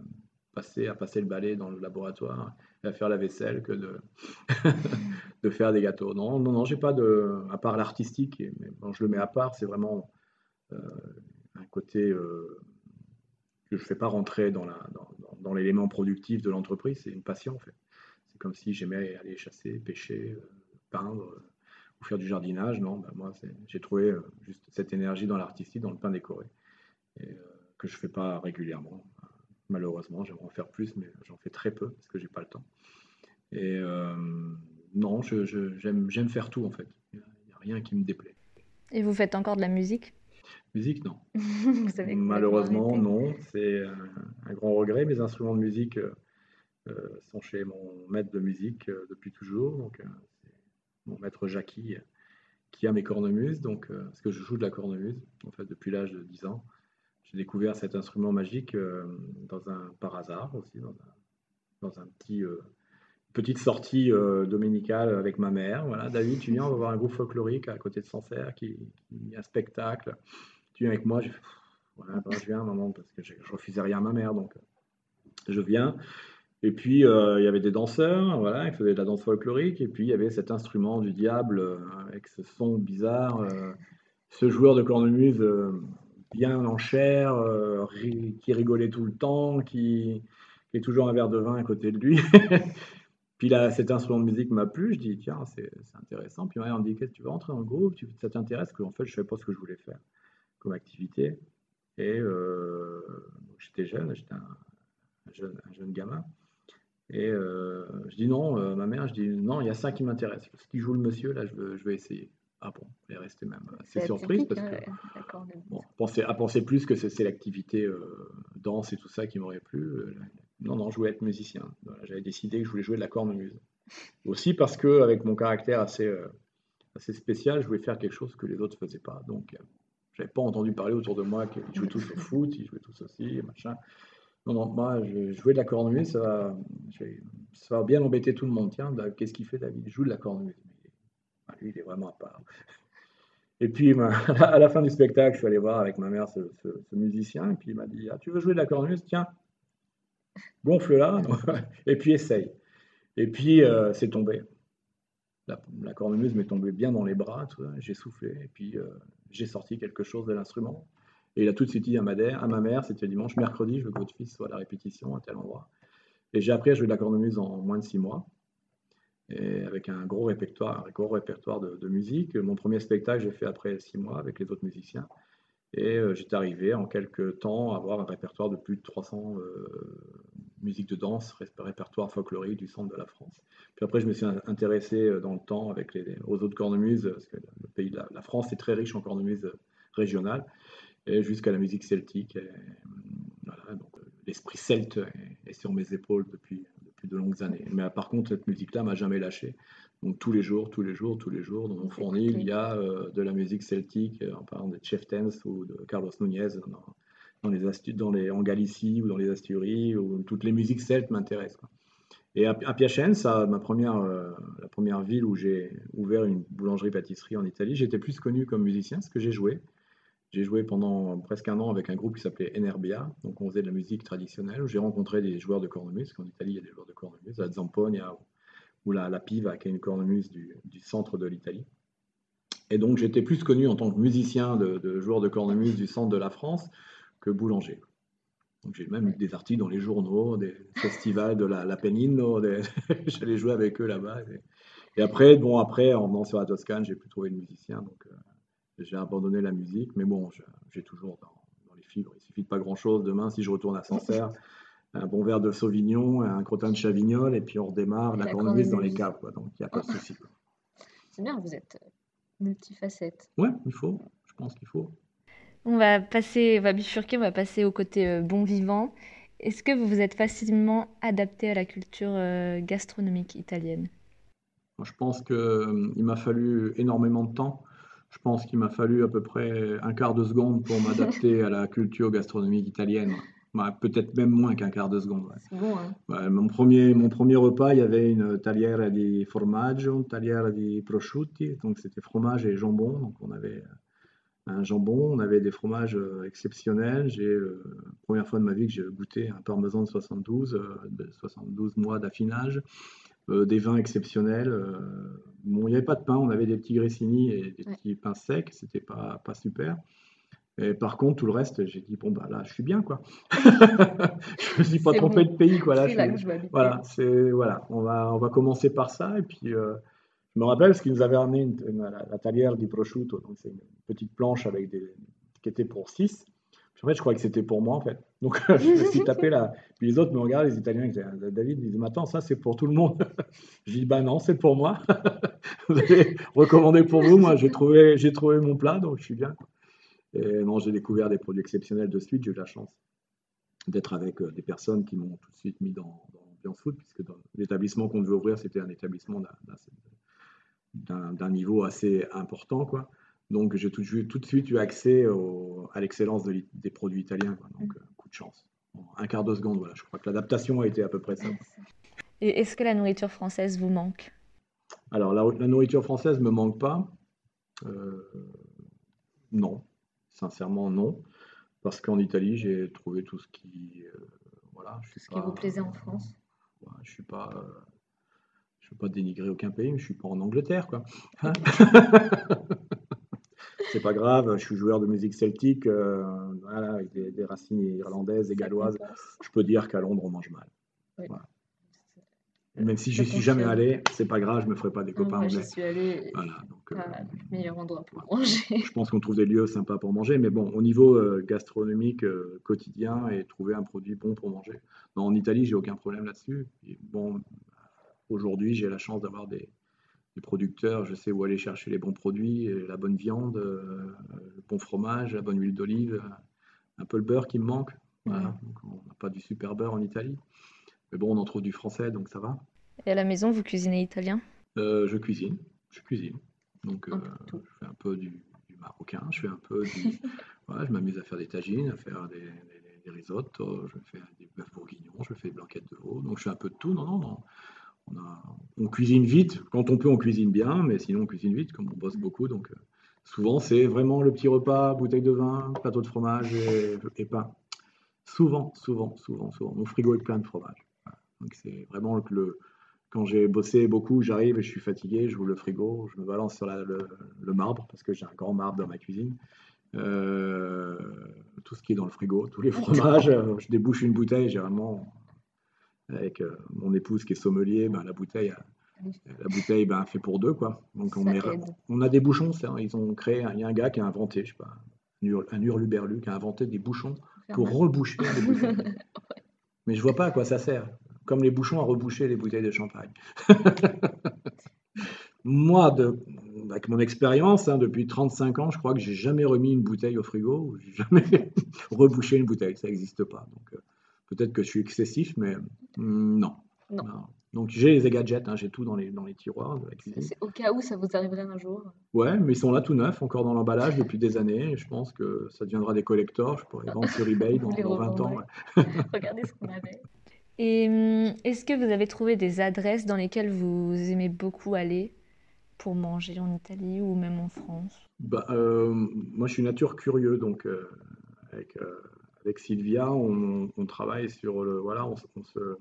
passer à passer le balai dans le laboratoire et à faire la vaisselle que de, de faire des gâteaux. Non, non, non, j'ai pas de. À part l'artistique, mais je le mets à part, c'est vraiment euh, un côté euh, que je fais pas rentrer dans, la, dans, l'élément productif de l'entreprise, c'est une passion en fait. C'est comme si j'aimais aller chasser, pêcher, euh, peindre ou faire du jardinage. Non, ben moi, j'ai trouvé juste cette énergie dans l'artistique, dans le pain décoré, que je fais pas régulièrement malheureusement. J'aimerais en faire plus, mais j'en fais très peu parce que j'ai pas le temps. Et euh, non, j'aime faire tout en fait. Il n'y a, rien qui me déplaît. Et vous faites encore de la musique? Musique, non. Malheureusement, non. C'est un, grand regret. Mes instruments de musique euh, euh, sont chez mon maître de musique depuis toujours. Donc, mon maître Jackie qui a mes cornemuses. Donc, parce que je joue de la cornemuse en fait depuis l'âge de 10 ans j'ai découvert cet instrument magique euh, dans un, par hasard aussi, dans un, petit, euh, petite sortie euh, dominicale avec ma mère. Voilà, David, tu viens, on va voir un groupe folklorique à côté de Sancerre qui, qui a un spectacle. Tu viens avec moi, je, voilà, je viens, maman, parce que je, je, refusais rien à ma mère, donc je viens. Et puis, il y avait des danseurs, voilà, qui faisaient de la danse folklorique, et puis il y avait cet instrument du diable avec ce son bizarre. ce joueur de cornemuse bien en chair, euh, qui rigolait tout le temps, qui, est toujours un verre de vin à côté de lui. Puis là, cet instrument de musique m'a plu. Je dis, tiens, c'est intéressant. Puis on dit, qu'est-ce que tu veux rentrer dans le groupe? Ça t'intéresse? Qu'en fait, je ne savais pas ce que je voulais faire comme activité. Et euh, j'étais jeune, j'étais un, jeune, un jeune gamin. Et euh, je dis non, ma mère, je dis non, il y a ça qui m'intéresse. Ce qui joue le monsieur, là, je veux, je essayer. Ah bon, elle est restée même assez surprise parce que bon, penser, à penser plus que c'est l'activité euh, danse et tout ça qui m'aurait plu. Euh, non, non, je voulais être musicien. J'avais décidé que je voulais jouer de la cornemuse. Aussi parce que avec mon caractère assez, euh, assez spécial, je voulais faire quelque chose que les autres ne faisaient pas. Donc, j'avais pas entendu parler autour de moi qu'ils jouaient tous au foot, ils jouaient tous aussi, machin. Non, non, moi, je jouais de la cornemuse, ça va, ça va bien embêter tout le monde. Tiens, qu'est-ce qu'il fait, David? Je joue de la cornemuse il est vraiment à part. Et puis, à la fin du spectacle, je suis allé voir avec ma mère ce, musicien, et puis il m'a dit Ah, tu veux jouer de la cornemuse Tiens, gonfle-la, et puis essaye. Et puis, euh, c'est tombé. La, cornemuse m'est tombée bien dans les bras, j'ai soufflé, et puis euh, j'ai sorti quelque chose de l'instrument. Et il a tout de suite dit à ma, à ma mère C'était dimanche, mercredi, je veux que votre fils soit à la répétition à tel endroit. Et j'ai appris à jouer de la cornemuse en moins de six mois et avec un gros répertoire, un gros répertoire de, musique. Mon premier spectacle, j'ai fait après six mois avec les autres musiciens. Et euh, j'étais arrivé en quelques temps à avoir un répertoire de plus de 300 euh, musiques de danse, répertoire folklorique du centre de la France. Puis après, je me suis intéressé euh, dans le temps avec les, aux autres cornemuses, parce que le pays la, France est très riche en cornemuses régionales, et jusqu'à la musique celtique. l'esprit celte est, sur mes épaules depuis, de longues années. Mais par contre, cette musique-là m'a jamais lâché. Donc tous les jours, tous les jours, tous les jours, dans mon fournil, il y a euh, de la musique celtique, euh, en parlant de Chieftains ou de Carlos Nunez, dans, les dans les, en Galicie ou dans les Asturies, où toutes les musiques celtes m'intéressent. Et à, à Piacenza, ma première, euh, la première ville où j'ai ouvert une boulangerie-pâtisserie en Italie, j'étais plus connu comme musicien, parce que j'ai joué. J'ai joué pendant presque un an avec un groupe qui s'appelait NRBA, donc on faisait de la musique traditionnelle. J'ai rencontré des joueurs de cornemuse, parce qu'en Italie, il y a des joueurs de cornemuse, à Zampogna ou la, la Piva, qui est une cornemuse du, centre de l'Italie. Et donc j'étais plus connu en tant que musicien de, de joueur de cornemuse du centre de la France que boulanger. Donc j'ai même eu des articles dans les journaux, des festivals de la, la j'allais jouer avec eux là-bas. Et, après, bon, après, en venant sur la Toscane, j'ai pu trouver de musicien, euh, j'ai abandonné la musique, mais bon, j'ai toujours dans, les fibres, il suffit de pas grand-chose. Demain, si je retourne à Sancerre, un bon verre de Sauvignon, un crottin de Chavignol, et puis on redémarre la, cornemuse dans les caves, quoi, donc il n'y a pas de souci. C'est bien, vous êtes multifacette. Ouais, il faut, je pense qu'il faut. On va passer, on va bifurquer, on va passer au côté euh, bon vivant. Est-ce que vous vous êtes facilement adapté à la culture euh, gastronomique italienne? Je pense qu'il euh, m'a fallu énormément de temps. Je pense qu'il m'a fallu à peu près un quart de seconde pour m'adapter à la culture gastronomique italienne. Bah, peut-être même moins qu'un quart de seconde. Bon, hein. mon, premier, mon premier repas, il y avait une talière di formaggio, une talière di prosciutti, donc c'était fromage et jambon. Donc on avait un jambon, on avait des fromages euh, exceptionnels. J'ai euh, la première fois de ma vie que j'ai goûté un parmesan de 72, de 72 mois d'affinage, euh, des vins exceptionnels. bon, il n'y avait pas de pain, on avait des petits grissini et des petits pains secs, c'était pas, pas super. Et par contre, tout le reste, j'ai dit bon bah là, je suis bien quoi. je me suis pas trompé de pays quoi là. voilà, c'est voilà, on va on va commencer par ça et puis je me rappelle ce qu'ils nous avait amené la, talière di prosciutto, donc c'est une petite planche avec des, qui était pour 6. En fait, je croyais que c'était pour moi, en fait. Donc, je me suis tapé là. Puis les autres me regardent, les Italiens, David, ils disent, mais attends, ça, c'est pour tout le monde. je dis, bah non, c'est pour moi. vous avez recommandé pour vous. Moi, j'ai trouvé, j'ai trouvé mon plat, donc je suis bien. Et non, j'ai découvert des produits exceptionnels de suite. J'ai eu la chance d'être avec euh, des personnes qui m'ont tout de suite mis dans, dans l'ambiance food, puisque l'établissement qu'on devait ouvrir, c'était un établissement d'un d'un niveau assez important. Quoi. Donc j'ai tout, tout, de suite eu accès à l'excellence des produits italiens. Donc euh, coup de chance. un quart de seconde, voilà. je crois que l'adaptation a été à peu près ça. Et est-ce que la nourriture française vous manque? Alors la, nourriture française ne me manque pas. Euh, non, sincèrement non. Parce qu'en Italie, j'ai trouvé tout ce qui... Euh, voilà, je ce qui vous plaisait en France? Je suis pas veux pas dénigrer aucun pays, mais je suis pas en Angleterre, quoi. Hein c'est pas grave, je suis joueur de musique celtique, euh, voilà, avec des, racines irlandaises et galloises. Je peux dire qu'à Londres, on mange mal. Même si je suis jamais allé, c'est pas grave, je me ferai pas des copains anglais. J'y suis allé. Voilà, donc, euh, meilleur endroit pour manger. Je pense qu'on trouve des lieux sympas pour manger, mais bon, au niveau euh, gastronomique quotidien et trouver un produit bon pour manger. Non, en Italie, j'ai aucun problème là-dessus. Bon, Aujourd'hui, j'ai la chance d'avoir des, producteurs, je sais où aller chercher les bons produits, la bonne viande, euh, le bon fromage, la bonne huile d'olive, un peu le beurre qui me manque. on n'a pas du super beurre en Italie. Mais bon, on en trouve du français, donc ça va. Et à la maison, vous cuisinez italien? Euh, Je cuisine, je cuisine. Donc euh, je fais un peu du, marocain, je fais un peu du... je m'amuse à faire des tagines, à faire des, des, risottos, je fais des bœufs bourguignons, je fais des blanquettes de veau. Donc je fais un peu de tout. Non, non, non. On, cuisine vite, quand on peut on cuisine bien, mais sinon on cuisine vite, comme on bosse beaucoup. Donc euh, souvent c'est vraiment le petit repas, bouteille de vin, plateau de fromage et, pain. Souvent, souvent, souvent, souvent. Mon frigo est plein de fromage. Donc c'est vraiment le, quand j'ai bossé beaucoup, j'arrive et je suis fatigué, je ouvre le frigo, je me balance sur le, marbre parce que j'ai un grand marbre dans ma cuisine. Euh, tout ce qui est dans le frigo, tous les fromages, je débouche une bouteille, j'ai vraiment avec euh, mon épouse qui est sommelier, ben, la bouteille, la bouteille ben, fait pour deux. Quoi. Donc on, on, a des bouchons, ils ont créé, il y a un gars qui a inventé, je sais pas, un hurluberlu qui a inventé des bouchons pour reboucher les bouteilles. Mais je vois pas à quoi ça sert. Comme les bouchons à reboucher les bouteilles de champagne. Moi, de, avec mon expérience, hein, depuis 35 ans, je crois que j'ai jamais remis une bouteille au frigo, jamais rebouché une bouteille, ça n'existe pas. Donc, euh, Peut-être que je suis excessif, mais mm, non. non. Donc j'ai les gadgets, hein, j'ai tout dans les, dans les tiroirs de la cuisine. C'est au cas où ça vous arriverait un jour. Ouais, mais ils sont là tout neufs, encore dans l'emballage depuis des années. je pense que ça deviendra des collecteurs. Je pourrais les vendre sur eBay dans, 20 ans. Regardez ce qu'on avait. Et mm, est-ce que vous avez trouvé des adresses dans lesquelles vous aimez beaucoup aller pour manger en Italie ou même en France? Bah, Moi, je suis nature curieux, donc avec, avec, Sylvia, on, travaille sur le. Voilà, on, se,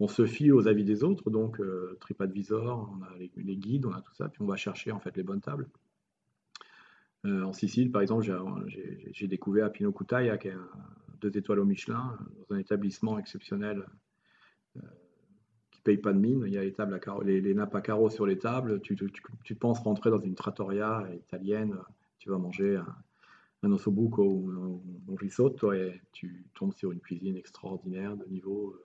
on, se, fie aux avis des autres, donc TripAdvisor, on a les, guides, on a tout ça, puis on va chercher en fait les bonnes tables. en Sicile, par exemple, j'ai découvert à Pino qui est deux étoiles au Michelin, dans un établissement exceptionnel paye pas de mine. Il y a les, nappes à carreaux sur les tables. Tu, tu, penses rentrer dans une trattoria italienne. Tu vas manger un, un ossobuco ou un, risotto et tu tombes sur une cuisine extraordinaire, de niveau euh,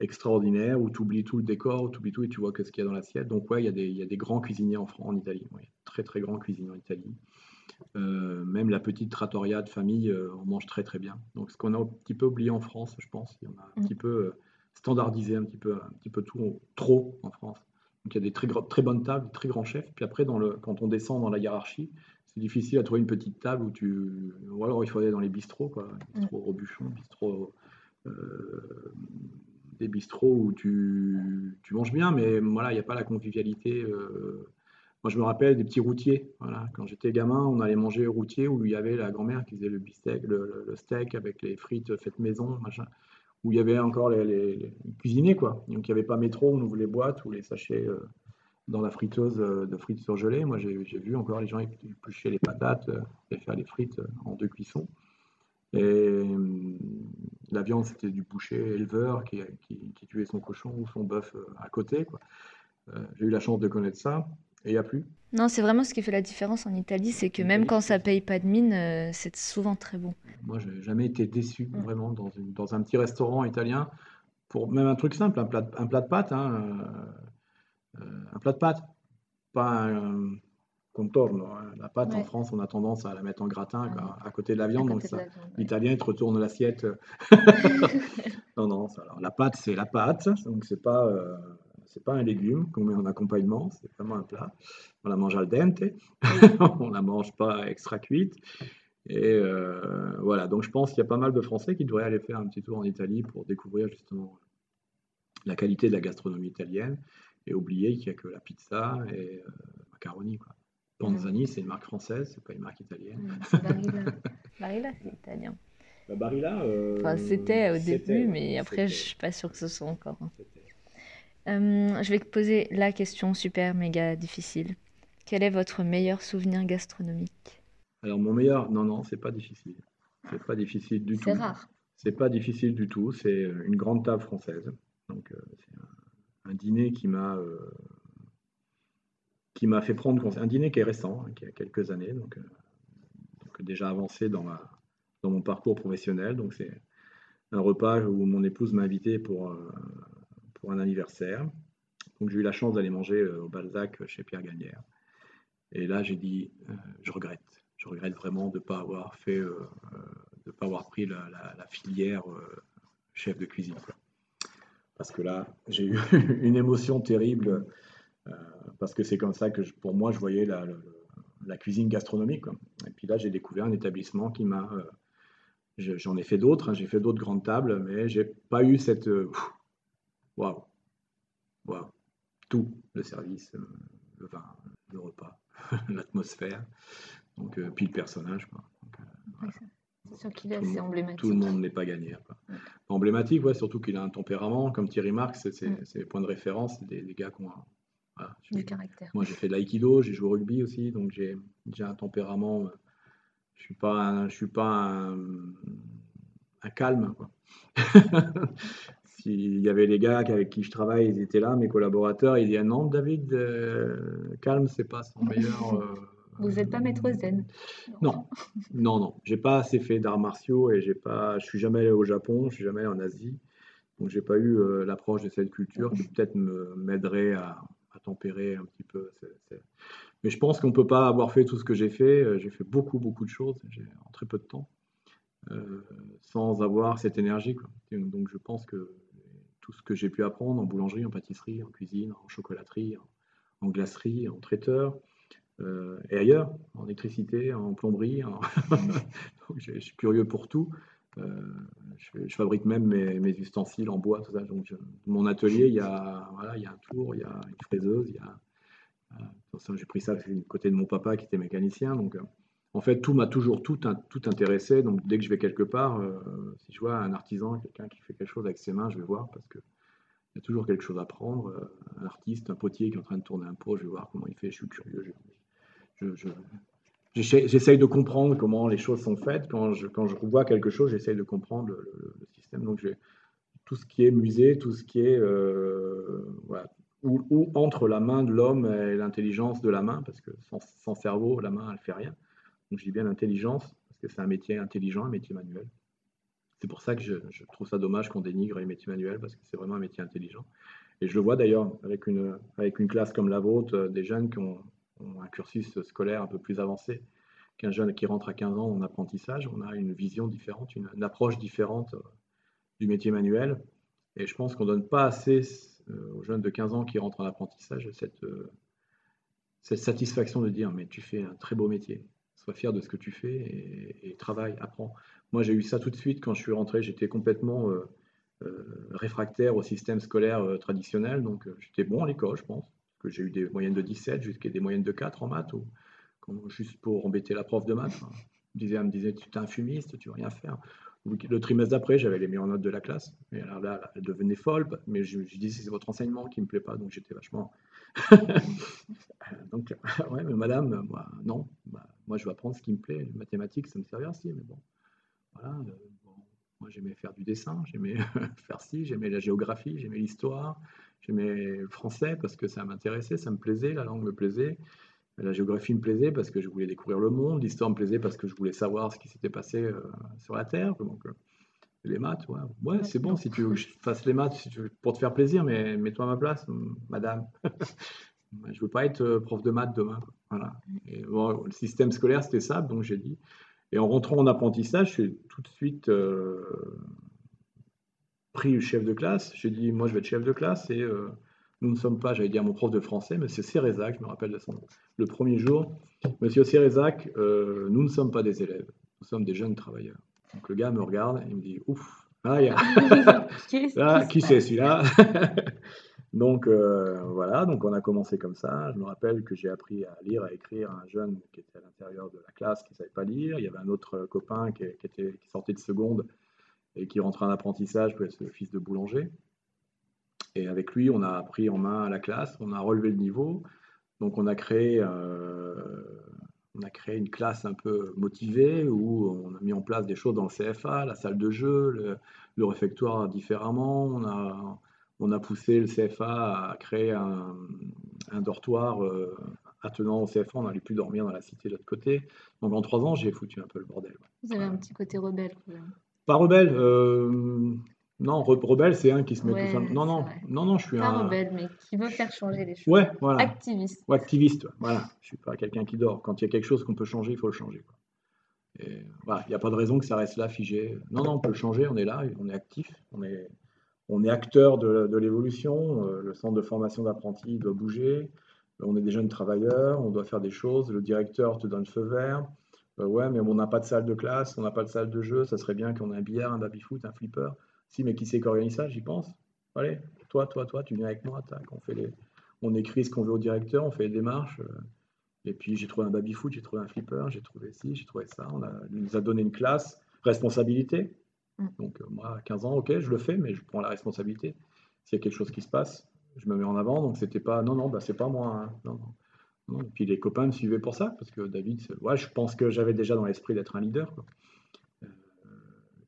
extraordinaire, où tu oublies tout le décor, tu oublies tout et tu vois que ce qu'il y a dans l'assiette. Donc ouais, il y, a des, il y a des grands cuisiniers en, en Italie. très très grands cuisiniers en Italie. Euh, même la petite trattoria de famille, euh, on mange très très bien. Donc ce qu'on a un petit peu oublié en France, je pense, en a un mm. petit peu standardiser un petit peu, un petit peu tout, trop en France. Donc il y a des très, très bonnes tables, des très grands chefs. Puis après, dans le, quand on descend dans la hiérarchie, c'est difficile à trouver une petite table où tu. Ou alors il faut aller dans les bistrots, quoi. Mm. Robuchon, bistrots. Euh, des bistrots où tu, tu, manges bien, mais voilà, il n'y a pas la convivialité. Euh. Moi, je me rappelle des petits routiers. Voilà. Quand j'étais gamin, on allait manger routier où il y avait la grand-mère qui faisait le bistec, le, le, steak avec les frites faites maison, machin où il y avait encore les, cuisiniers, quoi. Donc il n'y avait pas métro, on ouvre les boîtes ou les sachets euh, dans la friteuse euh, de frites surgelées. Moi, j'ai vu encore les gens éplucher les patates euh, et faire les frites en deux cuissons. Et la viande, c'était du boucher éleveur qui, qui, tuait son cochon ou son bœuf à côté. j'ai eu la chance de connaître ça. Et il n'y a plus Non, c'est vraiment ce qui fait la différence en Italie, c'est que même quand ça paye pas de mine, euh, c'est souvent très bon. Moi, je n'ai jamais été déçu, mm. vraiment, dans, une, dans, un petit restaurant italien, pour même un truc simple, un plat, un plat de pâtes, hein, euh, un plat de pâtes, pas un contorno. Hein. La pâte, en France, on a tendance à la mettre en gratin à, côté de la viande, donc l'italien, il te retourne l'assiette. non, non, alors, la pâte, c'est la pâte, donc c'est pas... Euh, c'est pas un légume qu'on met en accompagnement, c'est vraiment un plat. On la mange al dente, on la mange pas extra cuite. Et euh, voilà, donc je pense qu'il y a pas mal de Français qui devraient aller faire un petit tour en Italie pour découvrir justement la qualité de la gastronomie italienne et oublier qu'il n'y a que la pizza et euh, macaroni. Quoi. Panzani, c'est une marque française, c'est pas une marque italienne. Barilla, Barilla c'est italien. Bah, Barilla, euh, enfin, c'était au début, mais après, je suis pas sûr que ce soit encore. Hein. Euh, je vais te poser la question super méga difficile. Quel est votre meilleur souvenir gastronomique? Alors mon meilleur, non non, c'est pas difficile. C'est pas difficile du tout. C'est rare. C'est pas difficile du tout. C'est une grande table française. Donc euh, c'est un, dîner qui m'a euh, qui m'a fait prendre un dîner qui est récent, hein, qui a quelques années, donc, donc déjà avancé dans ma dans mon parcours professionnel. Donc c'est un repas où mon épouse m'a invité pour pour un anniversaire. Donc j'ai eu la chance d'aller manger euh, au Balzac euh, chez Pierre Gagnère. Et là, j'ai dit, euh, je regrette. Je regrette vraiment de ne pas avoir fait, de pas avoir pris la, filière chef de cuisine. Parce que là, j'ai eu une émotion terrible, parce que c'est comme ça que pour moi, je voyais la, la cuisine gastronomique. Et puis là, j'ai découvert un établissement qui m'a... J'en ai fait d'autres, hein. j'ai fait d'autres grandes tables, mais j'ai pas eu cette waouh, waouh, tout, le service, euh, le vin, le repas, l'atmosphère, donc euh, puis le personnage. Quoi. Euh, sûr qu'il est assez emblématique. Tout le monde n'est pas gagné. Emblématique, ouais, surtout qu'il a un tempérament, comme Thierry Marx, c'est les points de référence, des, des gars qui ont du caractère. Moi, j'ai fait de l'aïkido, j'ai joué au rugby aussi, donc j'ai un tempérament. je suis pas, je suis pas un, un calme. S'il y avait les gars avec qui je travaille, ils étaient là, mes collaborateurs, ils disaient non, David, euh, calme, c'est pas son meilleur. Euh, Vous n'êtes pas maître zen Non, non, non. J'ai pas assez fait d'arts martiaux et j'ai pas. Je suis jamais allé au Japon, je suis jamais allé en Asie, donc j'ai pas eu euh, l'approche de cette culture qui peut-être m'aiderait à, tempérer un petit peu. Mais je pense qu'on peut pas avoir fait tout ce que j'ai fait. J'ai fait beaucoup, beaucoup de choses en très peu de temps. sans avoir cette énergie. Donc je pense que tout ce que j'ai pu apprendre en boulangerie, en pâtisserie, en cuisine, en chocolaterie, en, glacerie, en traiteur, euh, et ailleurs, en électricité, en plomberie. je, suis curieux pour tout. Euh, je, fabrique même mes, ustensiles en bois, tout ça. Donc, mon atelier, il y, a, voilà, il y a un tour, il y a une fraiseuse, a J'ai pris ça du côté de mon papa qui était mécanicien. Donc, en fait, tout m'a toujours tout, tout intéressé. Donc, dès que je vais quelque part, si je vois un artisan, quelqu'un qui fait quelque chose avec ses mains, je vais voir parce que il y a toujours quelque chose à prendre. Un artiste, un potier qui est en train de tourner un pot, je vais voir comment il fait. Je suis curieux. Je, j'essaye de comprendre comment les choses sont faites. Quand je, quand je vois quelque chose, j'essaye de comprendre le, système. Donc, tout ce qui est musée, tout ce qui est euh, ou, entre la main de l'homme et l'intelligence de la main, parce que sans, cerveau, la main, elle fait rien. Donc, je dis bien l'intelligence, parce que c'est un métier intelligent, un métier manuel. C'est pour ça que je, trouve ça dommage qu'on dénigre les métiers manuels, parce que c'est vraiment un métier intelligent. Et je le vois d'ailleurs avec une, avec une classe comme la vôtre, euh, des jeunes qui ont, un cursus scolaire un peu plus avancé qu'un jeune qui rentre à 15 ans en apprentissage. On a une vision différente, une, approche différente euh, du métier manuel. Et je pense qu'on ne donne pas assez euh, aux jeunes de 15 ans qui rentrent en apprentissage euh, cette satisfaction de dire mais tu fais un très beau métier, sois fier de ce que tu fais et, travaille, apprends. Moi j'ai eu ça tout de suite quand je suis rentré, j'étais complètement réfractaire au système scolaire traditionnel, donc j'étais bon à l'école je pense que j'ai eu des moyennes de 17 jusqu'à des moyennes de 4 en maths, ou, juste pour embêter la prof de maths. Hein. Elle me disait, tu es un fumiste, tu veux rien faire. Le trimestre d'après, j'avais les meilleures notes de la classe. Et alors là, elle devenait folle, mais je, je disais, c'est votre enseignement qui ne me plaît pas, donc j'étais vachement. donc, ouais, mais madame, moi, non, bah, moi je vais apprendre ce qui me plaît. Les mathématiques, ça me servait aussi, mais bon, voilà. Euh, moi, j'aimais faire du dessin, j'aimais faire ci, j'aimais la géographie, j'aimais l'histoire, J'aimais le français parce que ça m'intéressait, ça me plaisait, la langue me plaisait. La géographie me plaisait parce que je voulais découvrir le monde. L'histoire me plaisait parce que je voulais savoir ce qui s'était passé euh, sur la Terre. Donc, euh, les maths, ouais, ouais c'est bon si tu veux que je fasse les maths pour te faire plaisir, mais mets-toi à ma place, madame. je ne veux pas être euh, prof de maths demain. Voilà. Et, le système scolaire, c'était ça, donc j'ai dit. Et en rentrant en apprentissage, je suis tout de suite pris le chef de classe. J'ai dit, moi, je vais être chef de classe et euh, nous ne sommes pas, j'allais dire, mon prof de français, monsieur Cérézac, je me rappelle de son nom. Le premier jour, monsieur Cérézac, euh, nous ne sommes pas des élèves, nous sommes des jeunes travailleurs. Donc le gars me regarde et il me dit, ouf, ah, y a... ah, qui c'est celui-là Donc euh, voilà, donc on a commencé comme ça. Je me rappelle que j'ai appris à lire, à écrire à un jeune qui était à l'intérieur de la classe qui ne savait pas lire. Il y avait un autre copain qui, était, qui sortait de seconde et qui rentrait en apprentissage pour être le fils de boulanger. Et avec lui, on a pris en main la classe, on a relevé le niveau. Donc on a créé, euh, on a créé une classe un peu motivée où on a mis en place des choses dans le CFA, la salle de jeu, le, réfectoire différemment. On a, on a poussé le CFA à créer un, dortoir euh, attenant au CFA. On n'allait plus dormir dans la cité de l'autre côté. Donc en trois ans, j'ai foutu un peu le bordel. Vous avez un petit côté rebelle. Quand même. Pas rebelle. Euh, non, rebelle, c'est un qui se met tout seul. Non, non, non, non, je suis pas un. rebelle, mais qui veut faire changer les choses. Ouais, voilà. Activiste. Ouais, activiste, voilà. Je suis pas quelqu'un qui dort. Quand il y a quelque chose qu'on peut changer, il faut le changer. il n'y a pas de raison que ça reste là figé. Non, non, on peut le changer, on est là, on est actif, on est, on est acteur de, de l'évolution. Euh, le centre de formation d'apprentis doit bouger. On est des jeunes travailleurs, on doit faire des choses. Le directeur te donne le feu vert. Euh, ouais, mais on n'a pas de salle de classe, on n'a pas de salle de jeu, ça serait bien qu'on ait un billard, un baby-foot, un flipper. Si, mais qui sait qu'organise ça J'y pense. Allez, toi, toi, toi, tu viens avec moi, on, fait les... on écrit ce qu'on veut au directeur, on fait les démarches. Euh, et puis j'ai trouvé un baby-foot, j'ai trouvé un flipper, j'ai trouvé ci, j'ai trouvé ça. On, a... nous a donné une classe, responsabilité. Mm. Donc euh, moi, à 15 ans, ok, je le fais, mais je prends la responsabilité. S'il y a quelque chose qui se passe, je me mets en avant. Donc c'était pas, non, non, bah, c'est pas moi. Hein. Non, non. Et puis les copains me suivaient pour ça, parce que David, ouais, je pense que j'avais déjà dans l'esprit d'être un leader. Euh,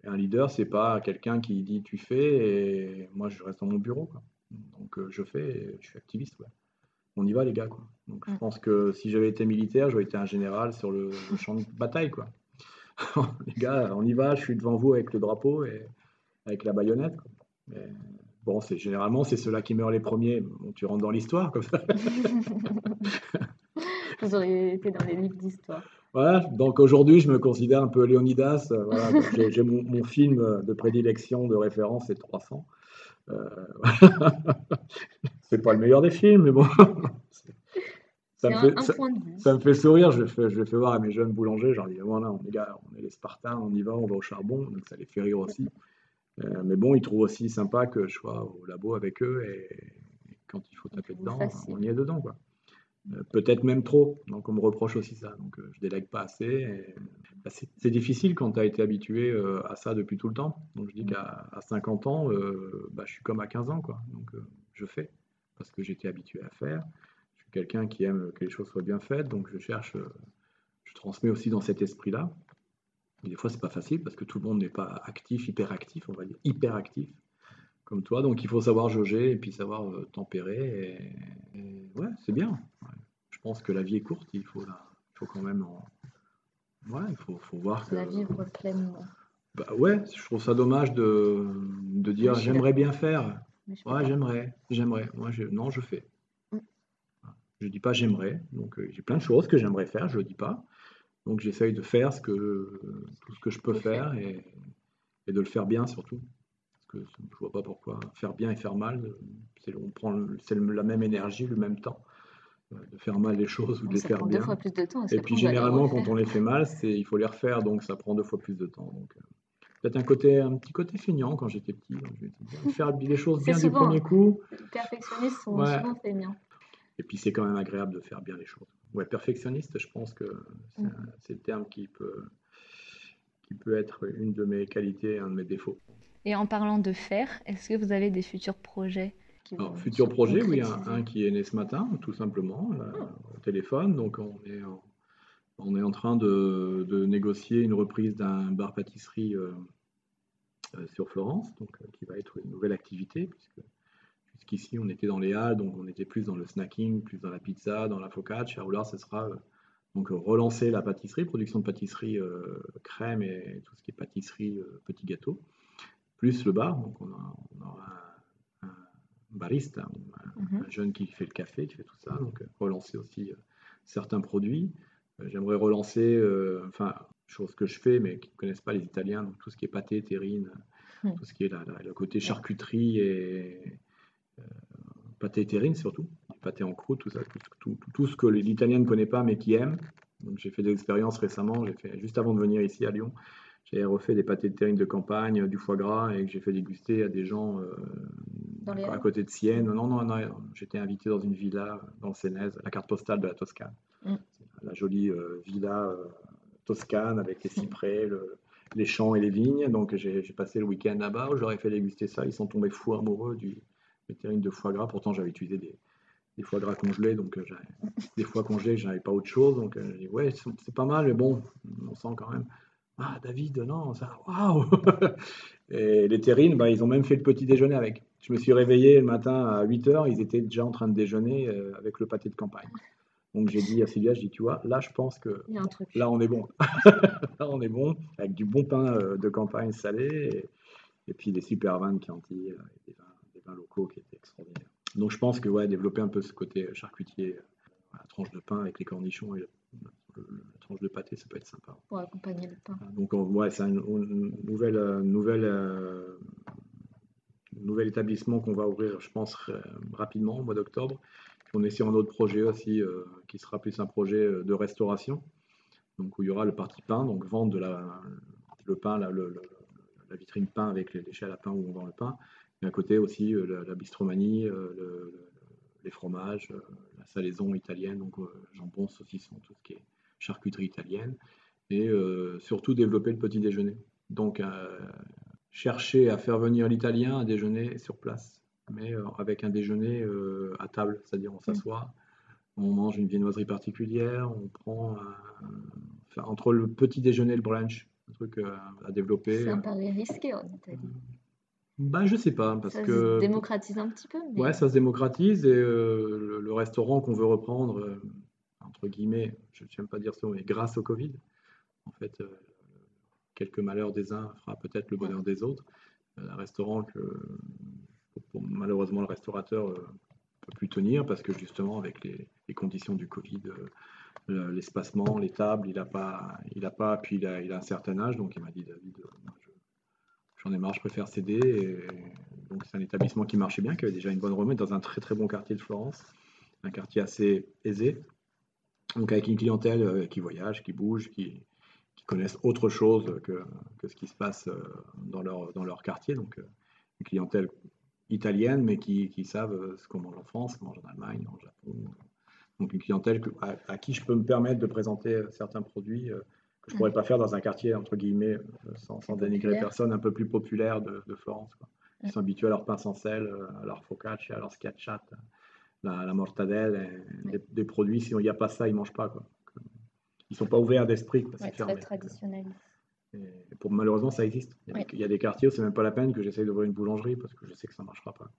un leader, c'est pas quelqu'un qui dit tu fais et moi je reste dans mon bureau. Donc euh, je fais, et je suis activiste. On y va les gars. Quoi. Donc je pense que si j'avais été militaire, j'aurais été un général sur le, champ de bataille. Quoi. les gars, on y va, je suis devant vous avec le drapeau et avec la baïonnette. Bon, c'est généralement c'est ceux-là qui meurent les premiers. tu rentres dans l'histoire comme ça. Vous auriez été dans les livres d'histoire. Voilà, donc aujourd'hui je me considère un peu Léonidas. Euh, j'ai mon, film de prédilection, de référence, c'est 300. Euh, c'est pas le meilleur des films, mais bon. ça, me fait, ça, me fait, sourire. Je fais, je fais voir à mes jeunes boulangers. J'en dis voilà, on est, gars, on est les Spartans, on y va, on va au charbon. Donc ça les fait rire aussi. Euh, mais bon, ils trouvent aussi sympa que je sois au labo avec eux et, quand il faut taper dedans, on y est dedans. Quoi. Euh, peut-être même trop. Donc on me reproche aussi ça. Donc je délègue pas assez. Bah, c'est difficile quand tu as été habitué à ça depuis tout le temps. Donc je dis qu'à 50 ans, bah, je suis comme à 15 ans. Quoi. Donc je fais parce que j'étais habitué à faire. Je suis quelqu'un qui aime que les choses soient bien faites. Donc je cherche, je transmets aussi dans cet esprit-là. Des fois, c'est pas facile parce que tout le monde n'est pas actif, hyper actif, on va dire, hyper actif comme toi. Donc il faut savoir jauger et puis savoir euh, tempérer. Et, ouais, c'est bien. Je pense que la vie est courte, il faut, la, faut quand même en... Ouais, il faut, faut voir que... La vivre pleinement. Bah ouais, je trouve ça dommage de, de dire j'aimerais bien faire. Ouais, j'aimerais, j'aimerais. Moi, je, non, je fais. Mm. Je dis pas j'aimerais. Donc euh, j'ai plein de choses que j'aimerais faire, je le dis pas. Donc j'essaye de faire ce que, tout ce que je peux faire et, et de le faire bien surtout je je vois pas pourquoi faire bien et faire mal, c'est, on prend c'est la même énergie, le même temps euh, de faire mal les choses ou de les faire bien. Fois plus de temps, et puis généralement quand on les fait mal, c'est il faut les refaire, donc ça prend deux fois plus de temps. Donc, euh, peut-être un côté un petit côté feignant quand j'étais petit. faire les choses bien du premier coup. Les perfectionnistes sont souvent feignants. Et puis c'est quand même agréable de faire bien les choses. Ouais, perfectionniste, je pense que c'est, mm. c'est le terme qui peut qui peut être une de mes qualités, un de mes défauts. Et en parlant de faire, est-ce que vous avez des futurs projets Alors, Futur projet, oui, un, un, qui est né ce matin, tout simplement, au téléphone. Donc, on est en, on est en train de, de négocier une reprise d'un bar-pâtisserie euh, euh, sur Florence, donc, euh, qui va être une nouvelle activité, puisque jusqu'ici, on était dans les halles, donc on était plus dans le snacking, plus dans la pizza, dans la focaccia. Alors là, ce sera donc relancer la pâtisserie, production de pâtisserie crème et tout ce qui est pâtisserie, petits gâteaux plus le bar. Donc on, aura un, barista, mhm. un, jeune qui fait le café, qui fait tout ça. Donc relancer aussi euh, certains produits. Euh, j'aimerais relancer, euh, enfin, chose que je fais, mais qui ne connaissent pas les Italiens, donc tout ce qui est pâté, terrine, mhm. tout ce qui est le côté charcuterie et pâté terrine surtout, pâté en croûte, tout ça, tout, tout, ce que l'Italien ne connaît pas mais qui aime. Donc j'ai fait des expériences récemment, j'ai fait juste avant de venir ici à Lyon, j'ai refait des pâtés de terrine de campagne, du foie gras et que j'ai fait déguster à des gens euh, à côté de Sienne. Non, non, non, j'étais invité dans une villa dans le Sénèze, la carte postale de la Toscane. Mm. La jolie euh, villa euh, toscane avec les cyprès, les champs et les vignes. Donc j'ai passé le week-end là-bas où j'aurais fait déguster ça. Ils sont tombés fous amoureux du terrine de foie gras. Pourtant, j'avais utilisé des, des foie gras congelés, donc des foie congelés, j'avais pas autre chose. Donc j'ai dit, ouais, c'est pas mal, mais bon, on sent quand même. Ah, David, non, ça, waouh Et les terrines, bah, ils ont même fait le petit déjeuner avec. Je me suis réveillé le matin à 8 h, ils étaient déjà en train de déjeuner euh, avec le pâté de campagne. Donc j'ai dit à Sylvia, je dis, tu vois, là je pense que là on est bon. là on est bon, avec du bon pain euh, de campagne salé et, puis des super vins de Chianti, euh, des, vins, locaux qui étaient extraordinaires. Donc je pense que ouais, développer un peu ce côté charcutier, la tranche de pain avec les cornichons et la tranche de pâté, ça peut être sympa. Pour accompagner le pain. Donc, ouais, c'est un nouvelle, euh, nouvelle, euh, nouvel établissement qu'on va ouvrir, je pense, rapidement, au mois d'octobre. On est sur un autre projet aussi, euh, qui sera plus un projet de restauration. Donc, où il y aura le parti pain, donc vendre de la, le pain, la, la vitrine pain avec l'échelle à pain où on vend le pain. Et à côté aussi, la, bistromanie, les fromages, la salaison italienne, donc jambon, saucisson, tout ce qui est charcuterie italienne, et euh, surtout développer le petit déjeuner. Donc, euh, chercher à faire venir l'italien à déjeuner sur place, mais euh, avec un déjeuner à table, c'est-à-dire on s'assoit, on mange une viennoiserie particulière, on prend entre le petit déjeuner et le brunch, un truc à développer. C'est un pari risqué en Italie. Ben, je sais pas, parce que... Ça se démocratise un petit peu. Ouais, ça se démocratise, et le, restaurant qu'on veut reprendre, entre guillemets, je n'aime pas dire ça, mais grâce au Covid, en fait, euh, quelques malheurs des uns fera peut-être le bonheur des autres. Euh, un restaurant que malheureusement le restaurateur ne euh, peut plus tenir parce que justement avec les, conditions du Covid, l'espacement, les tables, il n'a pas, il pas, puis il a, il a, un certain âge, donc il m'a dit David, j'en ai marre, je préfère céder. Donc c'est un établissement qui marchait bien, qui avait déjà une bonne remise dans un très très bon quartier de Florence, un quartier assez aisé, donc avec une clientèle euh, qui voyage, qui bouge, qui, connaissent autre chose que, ce qui se passe euh, dans leur, dans leur quartier. Donc euh, une clientèle italienne, mais qui, savent ce qu'on mange en France, qu'on mange en Allemagne, en Japon, Donc une clientèle à, qui je peux me permettre de présenter certains produits que je ne pourrais pas faire dans un quartier, entre guillemets, sans, dénigrer personne, un peu plus populaire de, Florence. Ils sont habitués à leur pain sans sel, à leur focaccia, à leur schiacciata, la, la mortadelle, des, produits. Si il n'y a pas ça, ils ne mangent pas. Quoi. Ils ne sont pas ouverts d'esprit. C'est très traditionnel. pour, malheureusement, ça existe. Il y, a des, quartiers où c'est même pas la peine que j'essaye d'ouvrir une boulangerie parce que je sais que ça ne marchera pas.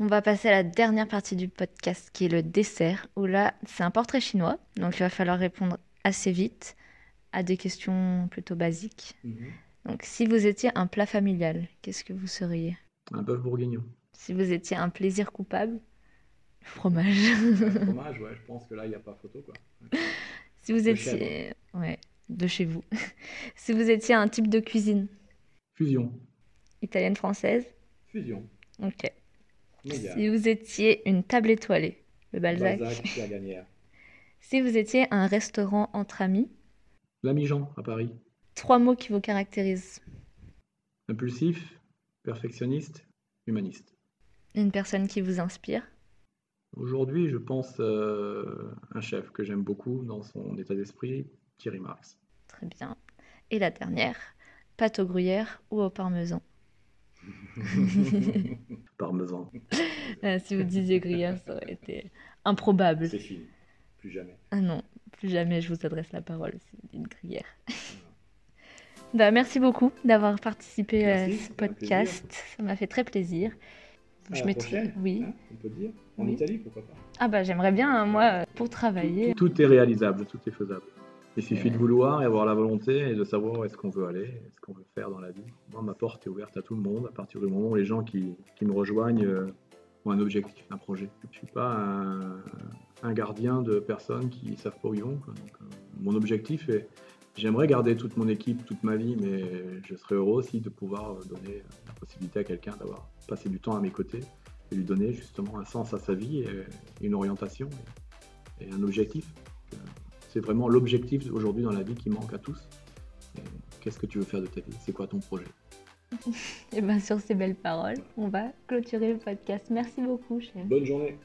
On va passer à la dernière partie du podcast qui est le dessert, où là, c'est un portrait chinois, donc il va falloir répondre assez vite à des questions plutôt basiques. Mhm. Donc, si vous étiez un plat familial, qu'est-ce que vous seriez? Un bœuf bourguignon. Si vous étiez un plaisir coupable, le fromage. fromage, ouais, je pense que là, il n'y a pas photo, quoi. si vous étiez... Ouais, de chez vous. si vous étiez un type de cuisine Fusion. Italienne, française Fusion. Ok. Si vous étiez une table étoilée, le Balzac. Balzac, la gagnère. si vous étiez un restaurant entre amis. L'ami Jean, à Paris. Trois mots qui vous caractérisent. Impulsif, perfectionniste, humaniste. Une personne qui vous inspire. Aujourd'hui, je pense euh, un chef que j'aime beaucoup dans son état d'esprit, Thierry Marx. Très bien. Et la dernière, pâte au gruyère ou au parmesan? Parmesan. Euh, si vous disiez gruyère, ça aurait été improbable. C'est fini. Plus jamais. Ah non, plus jamais je vous adresse la parole si vous dites gruyère. bah, merci beaucoup d'avoir participé à ce podcast. Ça m'a fait très plaisir. À je la prochaine, oui. Hein, on peut dire. En Italie, pourquoi pas. Ah bah j'aimerais bien, hein, moi, pour travailler. tout, est réalisable, tout est faisable. Il suffit de vouloir et avoir la volonté et de savoir où est-ce qu'on veut aller, ce qu'on veut faire dans la vie. Moi, ma porte est ouverte à tout le monde à partir du moment où les gens qui, me rejoignent euh, ont un objectif, un projet. Je ne suis pas un, gardien de personnes qui savent pas où ils vont. Euh, mon objectif est, j'aimerais garder toute mon équipe toute ma vie, mais je serais heureux aussi de pouvoir donner la possibilité à quelqu'un d'avoir passé du temps à mes côtés et lui donner justement un sens à sa vie et une orientation et un objectif. C'est vraiment l'objectif aujourd'hui dans la vie qui manque à tous. Qu'est-ce que tu veux faire de ta vie? C'est quoi ton projet? Et bien sur ces belles paroles, on va clôturer le podcast. Merci beaucoup, cher. Bonne journée.